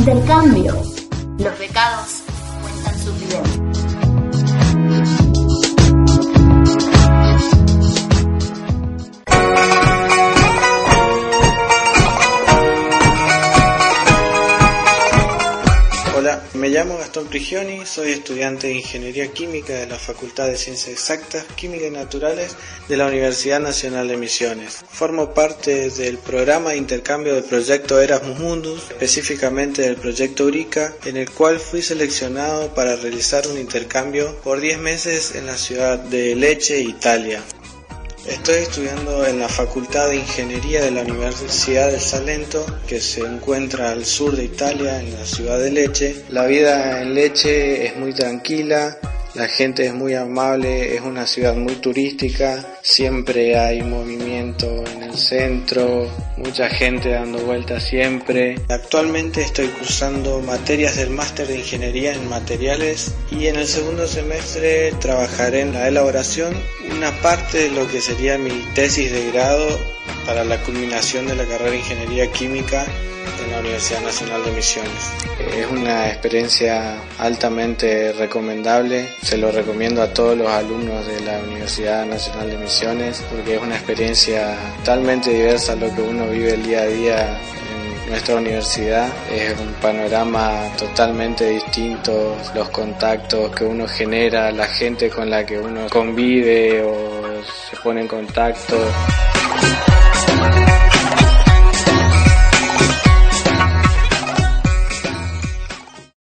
Intercambios. Los becados me llamo Gastón Prigioni, soy estudiante de Ingeniería Química de la Facultad de Ciencias Exactas, Química y Naturales de la Universidad Nacional de Misiones. Formo parte del programa de intercambio del proyecto Erasmus Mundus, específicamente del proyecto Urica, en el cual fui seleccionado para realizar un intercambio por 10 meses en la ciudad de Lecce, Italia. Estoy estudiando en la Facultad de Ingeniería de la Universidad de Salento, que se encuentra al sur de Italia, en la ciudad de Lecce. La vida en Lecce es muy tranquila, la gente es muy amable, es una ciudad muy turística, siempre hay movimiento en el centro, mucha gente dando vueltas siempre. Actualmente estoy cursando materias del máster de ingeniería en materiales y en el segundo semestre trabajaré en la elaboración una parte de lo que sería mi tesis de grado para la culminación de la carrera de ingeniería química en la Universidad Nacional de Misiones. Es una experiencia altamente recomendable, se lo recomiendo a todos los alumnos de la Universidad Nacional de Misiones porque es una experiencia totalmente diversa a lo que uno vive el día a día en nuestra universidad. Es un panorama totalmente distinto, los contactos que uno genera, la gente con la que uno convive o se pone en contacto.